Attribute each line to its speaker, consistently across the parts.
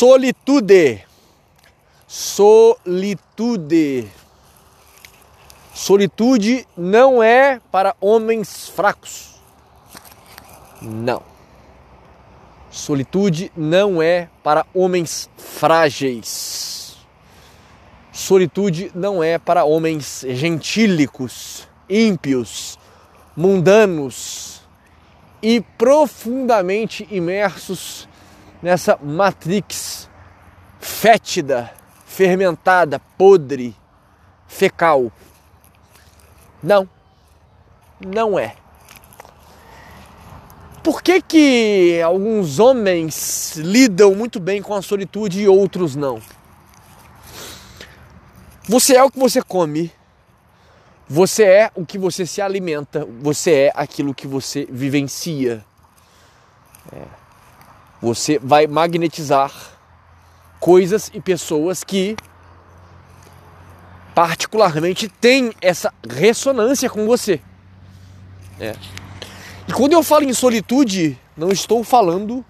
Speaker 1: Solitude. Solitude. Solitude não é para homens fracos. Não. Solitude não é para homens frágeis. Solitude não é para homens gentílicos, ímpios, mundanos e profundamente imersos nessa matrix fétida, fermentada, podre, fecal. Não, não é. Por que, que alguns homens lidam muito bem com a solitude e outros não? Você é o que você come, você é o que você se alimenta, você é aquilo que você vivencia. É. Você vai magnetizar coisas e pessoas que particularmente têm essa ressonância com você. É. E quando eu falo em solitude, não estou falando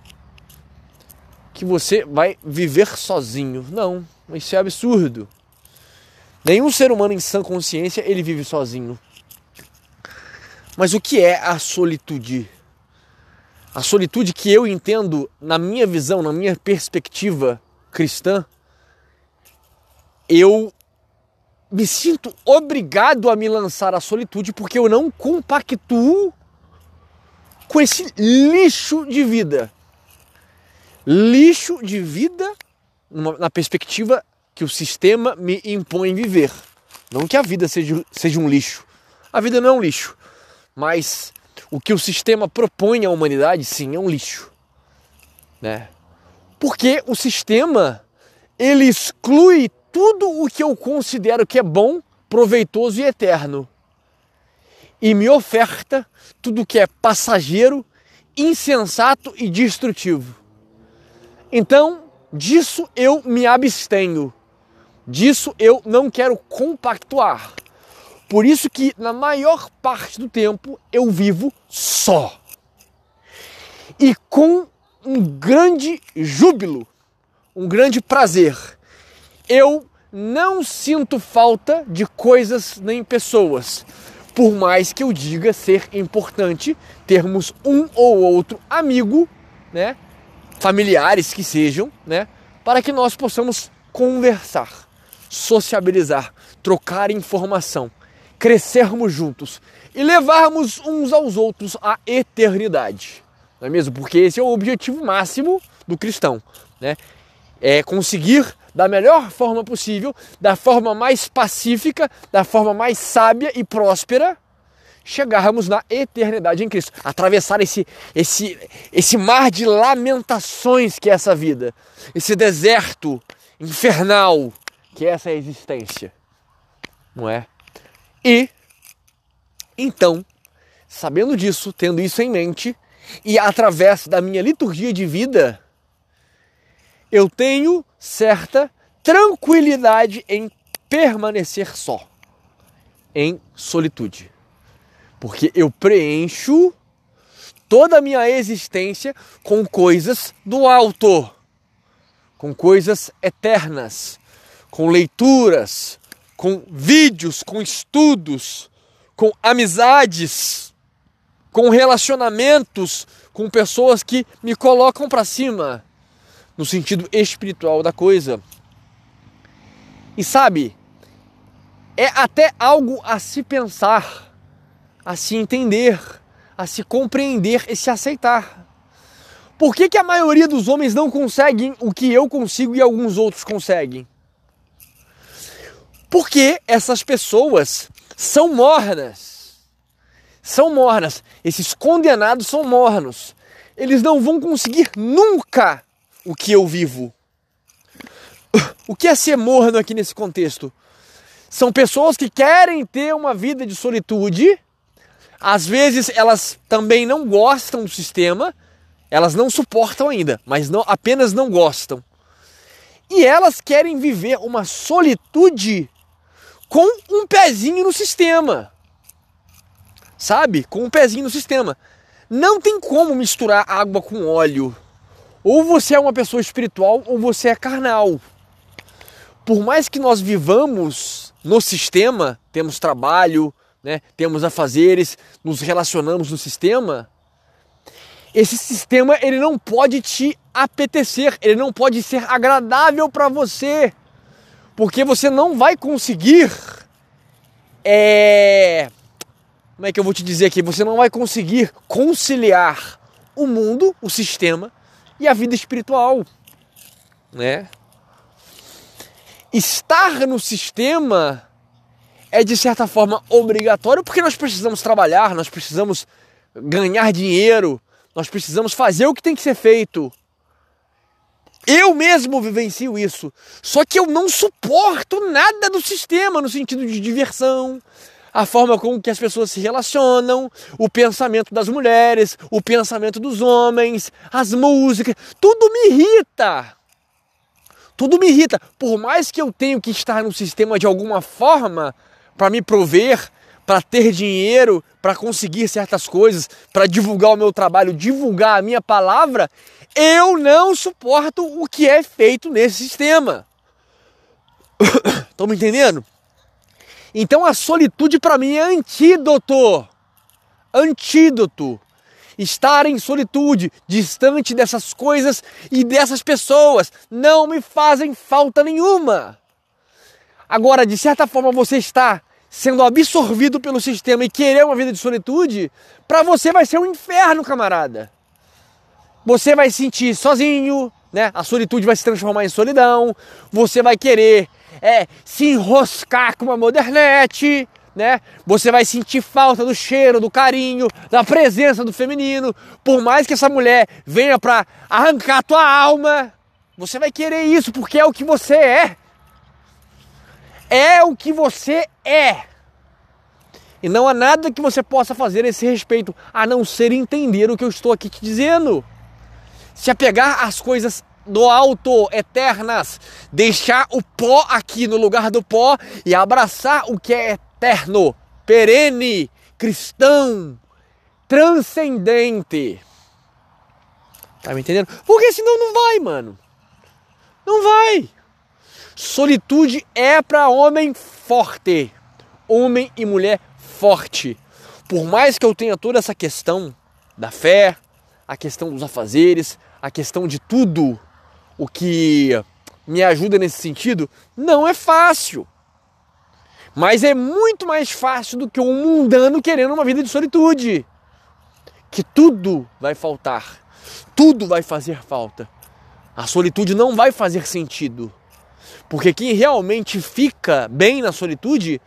Speaker 1: que você vai viver sozinho. Não, isso é absurdo. Nenhum ser humano em sã consciência ele vive sozinho. Mas o que é a solitude? A solitude que eu entendo na minha visão, na minha perspectiva cristã, eu me sinto obrigado a me lançar à solitude porque eu não compactuo com esse lixo de vida. Lixo de vida na perspectiva que o sistema me impõe viver. Não que a vida seja, seja um lixo. A vida não é um lixo. Mas o que o sistema propõe à humanidade, sim, é um lixo. Né? Porque o sistema ele exclui tudo o que eu considero que é bom, proveitoso e eterno e me oferta tudo que é passageiro, insensato e destrutivo. Então, disso eu me abstenho. Disso eu não quero compactuar. Por isso que na maior parte do tempo eu vivo só. E com um grande júbilo, um grande prazer. Eu não sinto falta de coisas nem pessoas por mais que eu diga ser importante termos um ou outro amigo, né, familiares que sejam, né, para que nós possamos conversar, sociabilizar, trocar informação, crescermos juntos e levarmos uns aos outros à eternidade. Não é mesmo? Porque esse é o objetivo máximo do cristão, né? É conseguir da melhor forma possível, da forma mais pacífica, da forma mais sábia e próspera, chegarmos na eternidade em Cristo, atravessar esse esse esse mar de lamentações que é essa vida, esse deserto infernal que é essa existência. Não é? E então, sabendo disso, tendo isso em mente, e através da minha liturgia de vida, eu tenho certa tranquilidade em permanecer só, em solitude. Porque eu preencho toda a minha existência com coisas do alto, com coisas eternas, com leituras, com vídeos, com estudos, com amizades, com relacionamentos com pessoas que me colocam para cima no sentido espiritual da coisa. E sabe, é até algo a se pensar, a se entender, a se compreender e se aceitar. Por que, que a maioria dos homens não conseguem o que eu consigo e alguns outros conseguem? Porque essas pessoas são mornas. São mornas. Esses condenados são mornos. Eles não vão conseguir nunca o que eu vivo. O que é ser morno aqui nesse contexto? São pessoas que querem ter uma vida de solitude, às vezes elas também não gostam do sistema, elas não suportam ainda, mas não, apenas não gostam. E elas querem viver uma solitude com um pezinho no sistema. Sabe? Com um pezinho no sistema. Não tem como misturar água com óleo Ou você é uma pessoa espiritual ou você é carnal. Por mais que nós vivamos no sistema, temos trabalho, né, temos afazeres, nos relacionamos no sistema, esse sistema ele não pode te apetecer, ele não pode ser agradável para você, porque você não vai conseguir é, como é que eu vou te dizer aqui? Você não vai conseguir conciliar o mundo, o sistema e a vida espiritual, né? Estar no sistema é de certa forma obrigatório porque nós precisamos trabalhar, nós precisamos ganhar dinheiro, nós precisamos fazer o que tem que ser feito. Eu mesmo vivencio isso. Só que eu não suporto nada do sistema no sentido de diversão, a forma com que as pessoas se relacionam, o pensamento das mulheres, o pensamento dos homens, as músicas, tudo me irrita. Tudo me irrita. Por mais que eu tenha que estar no sistema de alguma forma para me prover, para ter dinheiro, para conseguir certas coisas, para divulgar o meu trabalho, divulgar a minha palavra, eu não suporto o que é feito nesse sistema. Estão me entendendo? Então a solitude para mim é antídoto. Antídoto. Estar em solitude, distante dessas coisas e dessas pessoas, não me fazem falta nenhuma. Agora, de certa forma, você está sendo absorvido pelo sistema e querer uma vida de solitude, para você vai ser um inferno, camarada. Você vai se sentir sozinho, né? A solitude vai se transformar em solidão. Você vai querer é, se enroscar com uma modernete, né? Você vai sentir falta do cheiro, do carinho, da presença do feminino. Por mais que essa mulher venha para arrancar a tua alma, você vai querer isso porque é o que você é. É o que você é. E não há nada que você possa fazer a esse respeito, a não ser entender o que eu estou aqui te dizendo. Se apegar às coisas do alto, eternas, deixar o pó aqui no lugar do pó e abraçar o que é eterno, perene, cristão, transcendente. Tá me entendendo? Porque senão não vai, mano. Não vai. Solitude é para homem forte, homem e mulher forte. Por mais que eu tenha toda essa questão da fé, a questão dos afazeres, a questão de tudo o que me ajuda nesse sentido, não é fácil. Mas é muito mais fácil do que um mundano querendo uma vida de solitude. Que tudo vai faltar, tudo vai fazer falta. A solitude não vai fazer sentido. Porque quem realmente fica bem na solitude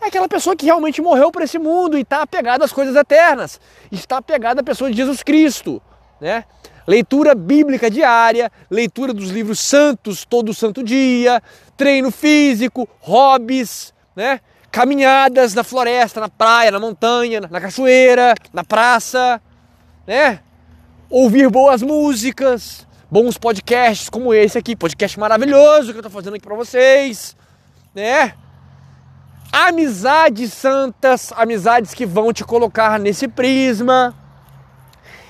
Speaker 1: é aquela pessoa que realmente morreu para esse mundo e está apegada às coisas eternas, está apegada à pessoa de Jesus Cristo, né? leitura bíblica diária, leitura dos livros santos todo santo dia, treino físico, hobbies, né? caminhadas na floresta, na praia, na montanha, na cachoeira, na praça, né? Ouvir boas músicas, bons podcasts como esse aqui, podcast maravilhoso que eu estou fazendo aqui para vocês, né? Amizades santas, amizades que vão te colocar nesse prisma,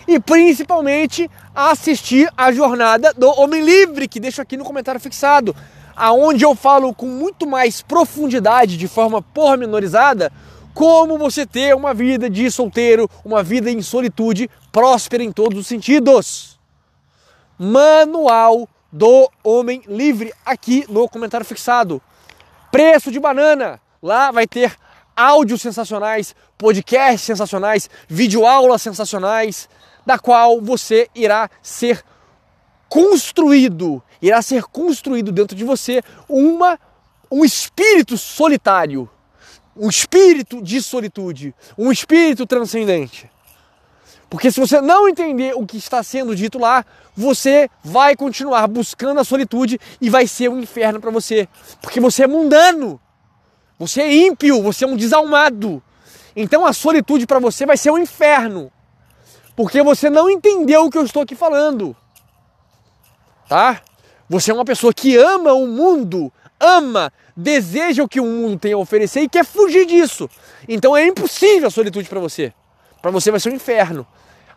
Speaker 1: e principalmente assistir a jornada do Homem Livre, que deixo aqui no comentário fixado, aonde eu falo com muito mais profundidade, de forma pormenorizada, como você ter uma vida de solteiro, uma vida em solitude, próspera em todos os sentidos. Manual do Homem Livre aqui no comentário fixado. Preço de banana, lá vai ter áudios sensacionais, podcasts sensacionais, videoaulas sensacionais, da qual você irá ser construído, irá ser construído dentro de você uma um espírito solitário, um espírito de solitude, um espírito transcendente. Porque se você não entender o que está sendo dito lá, você vai continuar buscando a solitude e vai ser um inferno para você, porque você é mundano. Você é ímpio, você é um desalmado. Então a solitude para você vai ser um inferno porque você não entendeu o que eu estou aqui falando. Tá? Você é uma pessoa que ama o mundo, ama, deseja o que o mundo tem a oferecer e quer fugir disso. Então é impossível a solitude para você. Para você vai ser um inferno.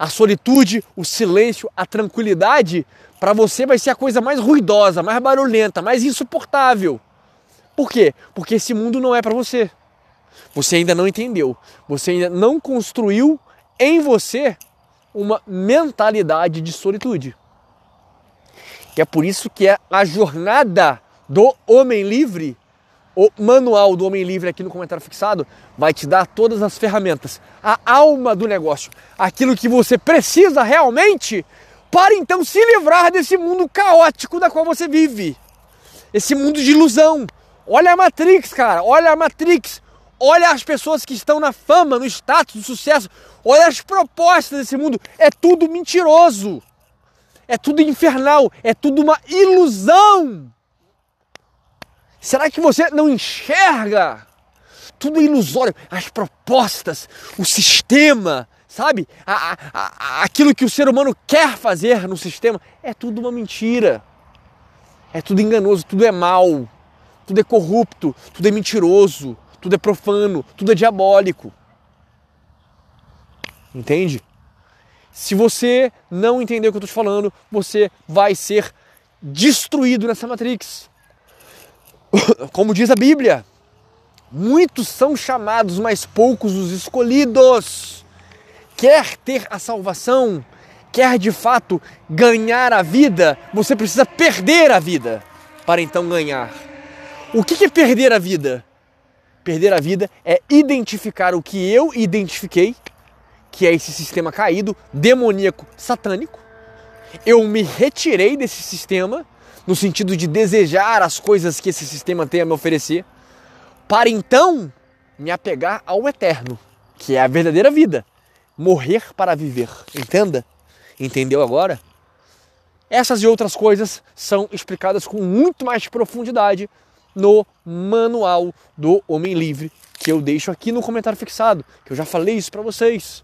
Speaker 1: A solitude, o silêncio, a tranquilidade, para você vai ser a coisa mais ruidosa, mais barulhenta, mais insuportável. Por quê? Porque esse mundo não é para você. Você ainda não entendeu. Você ainda não construiu em você uma mentalidade de solitude. E é por isso que é a jornada do homem livre, o manual do homem livre aqui no comentário fixado, vai te dar todas as ferramentas, a alma do negócio, aquilo que você precisa realmente para então se livrar desse mundo caótico da qual você vive. Esse mundo de ilusão. Olha a Matrix, cara, olha a Matrix. Olha as pessoas que estão na fama, no status, no sucesso. Olha as propostas desse mundo. É tudo mentiroso. É tudo infernal. É tudo uma ilusão. Será que você não enxerga? Tudo ilusório. As propostas, o sistema, sabe? A, a, a, aquilo que o ser humano quer fazer no sistema é tudo uma mentira. É tudo enganoso, tudo é mal, tudo é corrupto, tudo é mentiroso, tudo é profano, tudo é diabólico. Entende? Se você não entender o que eu estou te falando, você vai ser destruído nessa Matrix. Como diz a Bíblia, muitos são chamados, mas poucos os escolhidos. Quer ter a salvação, quer de fato ganhar a vida, você precisa perder a vida para então ganhar. O que é perder a vida? Perder a vida é identificar o que eu identifiquei, que é esse sistema caído, demoníaco, satânico. Eu me retirei desse sistema no sentido de desejar as coisas que esse sistema tem a me oferecer, para então me apegar ao eterno, que é a verdadeira vida. Morrer para viver. Entenda? Entendeu agora? Essas e outras coisas são explicadas com muito mais profundidade no manual do Homem Livre, que eu deixo aqui no comentário fixado, que eu já falei isso para vocês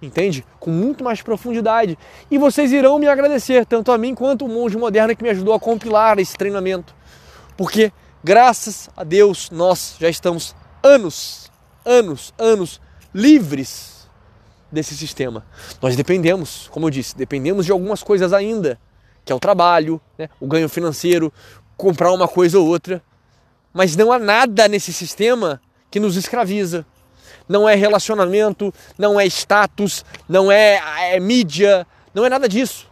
Speaker 1: entende? Com muito mais profundidade. E vocês irão me agradecer, tanto a mim quanto o monge moderno que me ajudou a compilar esse treinamento. Porque, graças a Deus, nós já estamos anos, anos, anos livres desse sistema. Nós dependemos, como eu disse, dependemos de algumas coisas ainda, que é o trabalho, né? o ganho financeiro, comprar uma coisa ou outra. Mas não há nada nesse sistema que nos escraviza não é relacionamento, não é status, não é, é mídia, não é nada disso.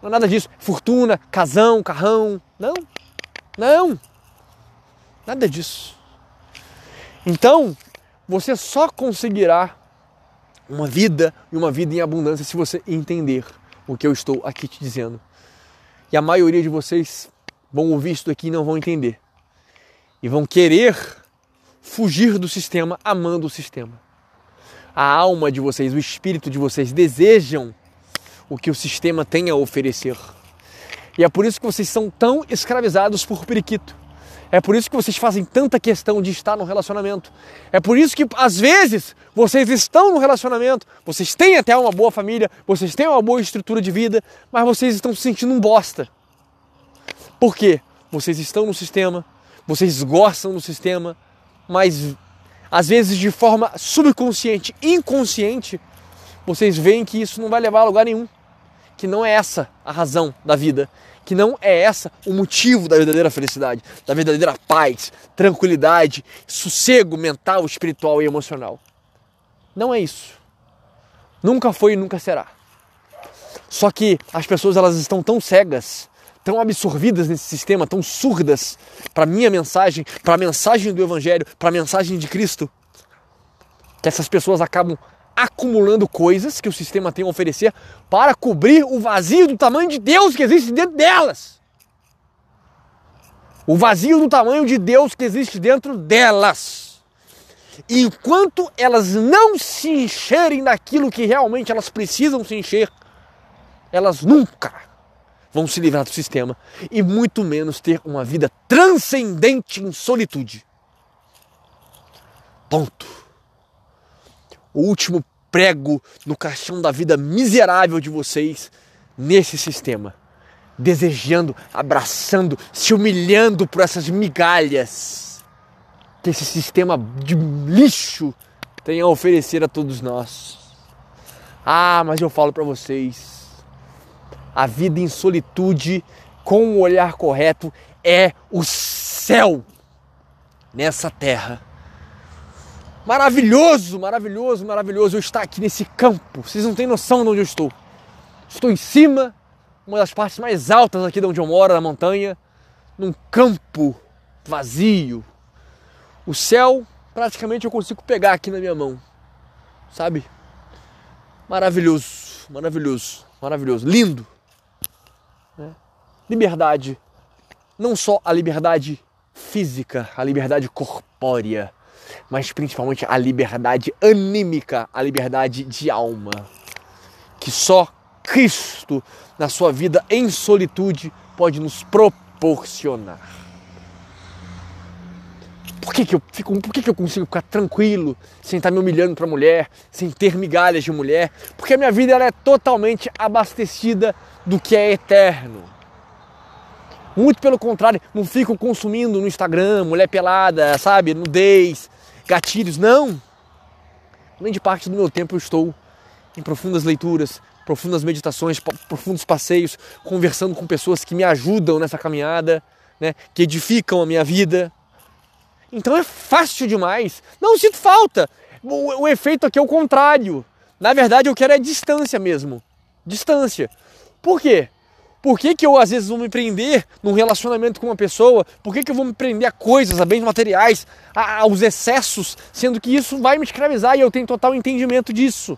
Speaker 1: Não é nada disso. Fortuna, casão, carrão. Não. Não. Nada disso. Então, você só conseguirá uma vida e uma vida em abundância se você entender o que eu estou aqui te dizendo. E a maioria de vocês vão ouvir isso daqui e não vão entender. E vão querer fugir do sistema amando o sistema. A alma de vocês, o espírito de vocês desejam o que o sistema tem a oferecer. E é por isso que vocês são tão escravizados por periquito. É por isso que vocês fazem tanta questão de estar no relacionamento. É por isso que às vezes vocês estão no relacionamento, vocês têm até uma boa família, vocês têm uma boa estrutura de vida, mas vocês estão se sentindo um bosta. Por quê? Vocês estão no sistema, vocês gostam do sistema, mas às vezes de forma subconsciente, inconsciente, vocês veem que isso não vai levar a lugar nenhum, que não é essa a razão da vida, que não é essa o motivo da verdadeira felicidade, da verdadeira paz, tranquilidade, sossego mental, espiritual e emocional. Não é isso. Nunca foi e nunca será. Só que as pessoas elas estão tão cegas tão absorvidas nesse sistema, tão surdas para minha mensagem, para a mensagem do Evangelho, para a mensagem de Cristo, que essas pessoas acabam acumulando coisas que o sistema tem a oferecer para cobrir o vazio do tamanho de Deus que existe dentro delas. O vazio do tamanho de Deus que existe dentro delas. E enquanto elas não se encherem daquilo que realmente elas precisam se encher, elas nunca vão se livrar do sistema e muito menos ter uma vida transcendente em solitude. Ponto. O último prego no caixão da vida miserável de vocês nesse sistema. Desejando, abraçando, se humilhando por essas migalhas que esse sistema de lixo tem a oferecer a todos nós. Ah, mas eu falo para vocês, a vida em solitude, com o olhar correto, é o céu nessa terra. Maravilhoso, maravilhoso, maravilhoso eu estar aqui nesse campo. Vocês não têm noção de onde eu estou. Estou em cima, uma das partes mais altas aqui de onde eu moro, na montanha, num campo vazio. O céu praticamente eu consigo pegar aqui na minha mão, sabe? Maravilhoso, maravilhoso, maravilhoso, lindo. Né? Liberdade, não só a liberdade física, a liberdade corpórea, mas principalmente a liberdade anímica, a liberdade de alma, que só Cristo na sua vida em solitude pode nos proporcionar. Por que, que eu fico, por que, que eu consigo ficar tranquilo, sem estar me humilhando para mulher, sem ter migalhas de mulher? Porque a minha vida ela é totalmente abastecida do que é eterno. Muito pelo contrário, não fico consumindo no Instagram, mulher pelada, sabe, nudez, gatilhos, não. Grande parte do meu tempo eu estou em profundas leituras, profundas meditações, profundos passeios, conversando com pessoas que me ajudam nessa caminhada, né, que edificam a minha vida. Então é fácil demais. Não sinto falta. O, o efeito aqui é o contrário. Na verdade, eu quero é distância mesmo. Distância. Por quê? Por que, que eu às vezes vou me prender num relacionamento com uma pessoa? Por que, que eu vou me prender a coisas, a bens materiais, a, aos excessos, sendo que isso vai me escravizar e eu tenho total entendimento disso?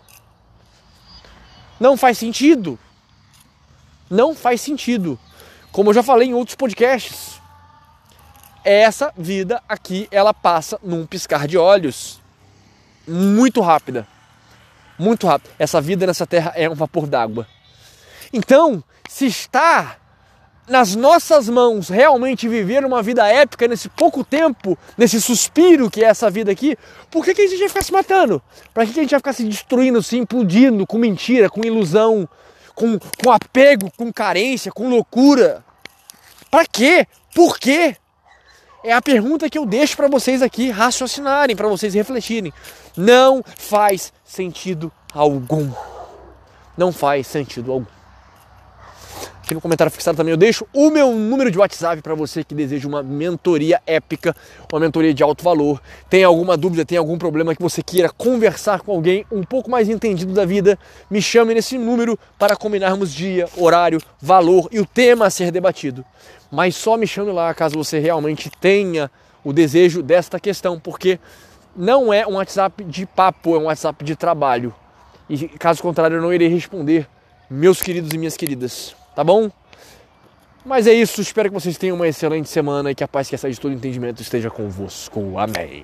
Speaker 1: Não faz sentido. Não faz sentido. Como eu já falei em outros podcasts, essa vida aqui ela passa num piscar de olhos. Muito rápida. Muito rápida. Essa vida nessa terra é um vapor d'água. Então, se está nas nossas mãos realmente viver uma vida épica nesse pouco tempo, nesse suspiro que é essa vida aqui, por que, que a gente vai ficar se matando? Para que, que a gente vai ficar se destruindo, se implodindo com mentira, com ilusão, com, com apego, com carência, com loucura? Para quê? Por quê? É a pergunta que eu deixo para vocês aqui raciocinarem, para vocês refletirem. Não faz sentido algum. Não faz sentido algum. Aqui no comentário fixado também eu deixo o meu número de WhatsApp para você que deseja uma mentoria épica, uma mentoria de alto valor. Tem alguma dúvida, tem algum problema que você queira conversar com alguém um pouco mais entendido da vida, me chame nesse número para combinarmos dia, horário, valor e o tema a ser debatido. Mas só me chame lá caso você realmente tenha o desejo desta questão, porque não é um WhatsApp de papo, é um WhatsApp de trabalho. E caso contrário, eu não irei responder, meus queridos e minhas queridas tá bom? Mas é isso, espero que vocês tenham uma excelente semana e que a paz que excede todo entendimento esteja convosco. Amém.